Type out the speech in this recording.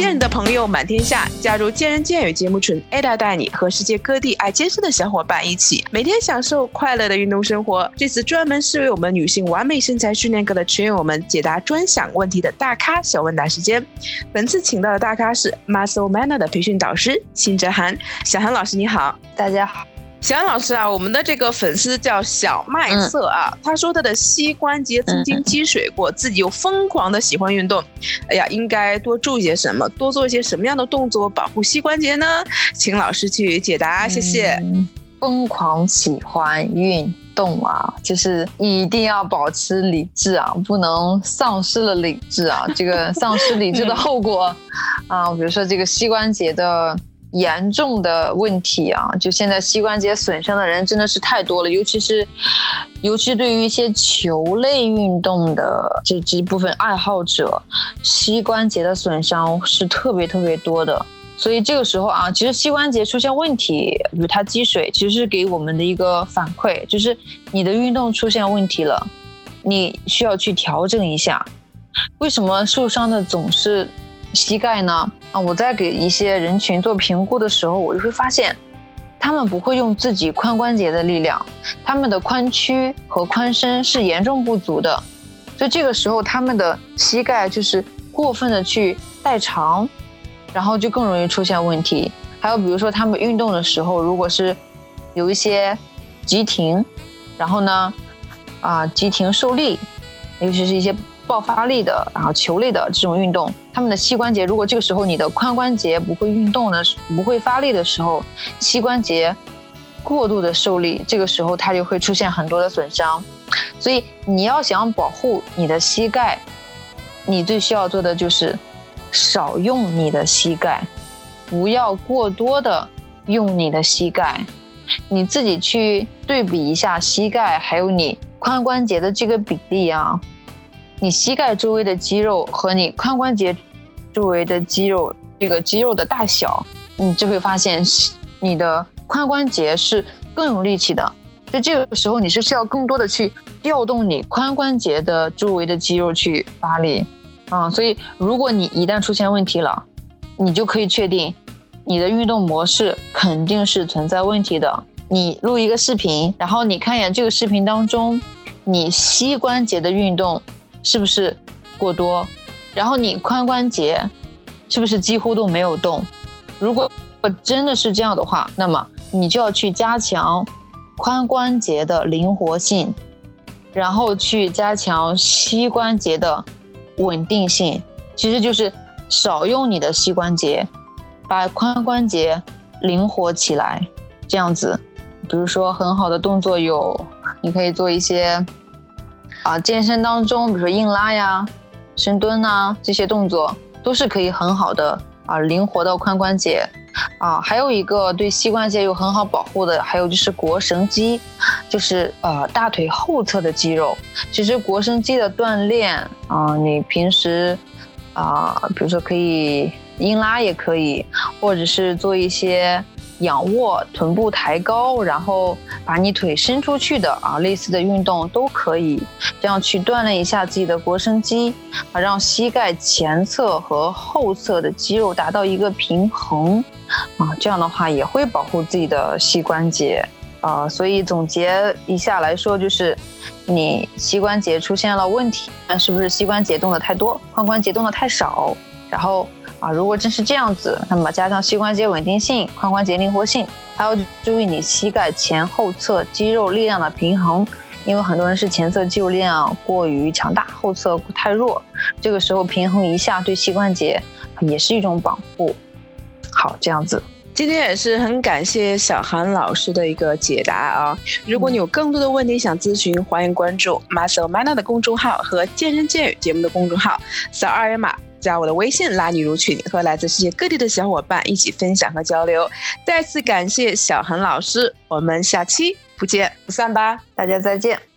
健人的朋友满天下，加入健人健语节目群，Ada 带你和世界各地爱健身的小伙伴一起，每天享受快乐的运动生活。这次专门是为我们女性完美身材训练课的群友们解答专享问题的大咖小问答时间。本次请到的大咖是 Muscle Manner 的培训导师辛哲涵，小涵老师你好，大家好。小安老师啊，我们的这个粉丝叫小麦色啊，他说他的膝关节曾经积水过，自己又疯狂的喜欢运动，哎呀，应该多注意些什么，多做一些什么样的动作保护膝关节呢？请老师去解答，谢谢。疯狂喜欢运动啊，就是一定要保持理智啊，不能丧失了理智啊，这个丧失理智的后果 啊，比如说这个膝关节的。严重的问题啊，就现在膝关节损伤的人真的是太多了，尤其是，尤其对于一些球类运动的这这部分爱好者，膝关节的损伤是特别特别多的。所以这个时候啊，其实膝关节出现问题，比如它积水，其实是给我们的一个反馈，就是你的运动出现问题了，你需要去调整一下。为什么受伤的总是？膝盖呢？啊，我在给一些人群做评估的时候，我就会发现，他们不会用自己髋关节的力量，他们的髋屈和髋伸是严重不足的，所以这个时候他们的膝盖就是过分的去代偿，然后就更容易出现问题。还有比如说他们运动的时候，如果是有一些急停，然后呢，啊，急停受力，尤其是一些。爆发力的，然后球类的这种运动，他们的膝关节，如果这个时候你的髋关节不会运动的，不会发力的时候，膝关节过度的受力，这个时候它就会出现很多的损伤。所以你要想保护你的膝盖，你最需要做的就是少用你的膝盖，不要过多的用你的膝盖。你自己去对比一下膝盖还有你髋关节的这个比例啊。你膝盖周围的肌肉和你髋关节周围的肌肉，这个肌肉的大小，你就会发现你的髋关节是更有力气的。在这个时候，你是需要更多的去调动你髋关节的周围的肌肉去发力啊。所以，如果你一旦出现问题了，你就可以确定你的运动模式肯定是存在问题的。你录一个视频，然后你看一眼这个视频当中，你膝关节的运动。是不是过多？然后你髋关节是不是几乎都没有动？如果真的是这样的话，那么你就要去加强髋关节的灵活性，然后去加强膝关节的稳定性。其实就是少用你的膝关节，把髋关节灵活起来。这样子，比如说很好的动作有，你可以做一些。啊，健身当中，比如说硬拉呀、深蹲呐，这些动作都是可以很好的啊，灵活到髋关节。啊，还有一个对膝关节有很好保护的，还有就是腘绳肌，就是呃大腿后侧的肌肉。其实腘绳肌的锻炼啊，你平时啊，比如说可以硬拉也可以，或者是做一些。仰卧、臀部抬高，然后把你腿伸出去的啊，类似的运动都可以，这样去锻炼一下自己的腘绳肌啊，让膝盖前侧和后侧的肌肉达到一个平衡啊，这样的话也会保护自己的膝关节啊。所以总结一下来说，就是你膝关节出现了问题，那是不是膝关节动的太多，髋关节动的太少？然后。啊，如果真是这样子，那么加上膝关节稳定性、髋关节灵活性，还要注意你膝盖前后侧肌肉力量的平衡，因为很多人是前侧肌肉力量过于强大，后侧太弱，这个时候平衡一下对膝关节也是一种保护。好，这样子，今天也是很感谢小韩老师的一个解答啊。如果你有更多的问题想咨询，欢迎关注 Muscle Mana 的公众号和健身健语节目的公众号，扫二维码。加我的微信，拉你入群，和来自世界各地的小伙伴一起分享和交流。再次感谢小恒老师，我们下期不见不散吧，大家再见。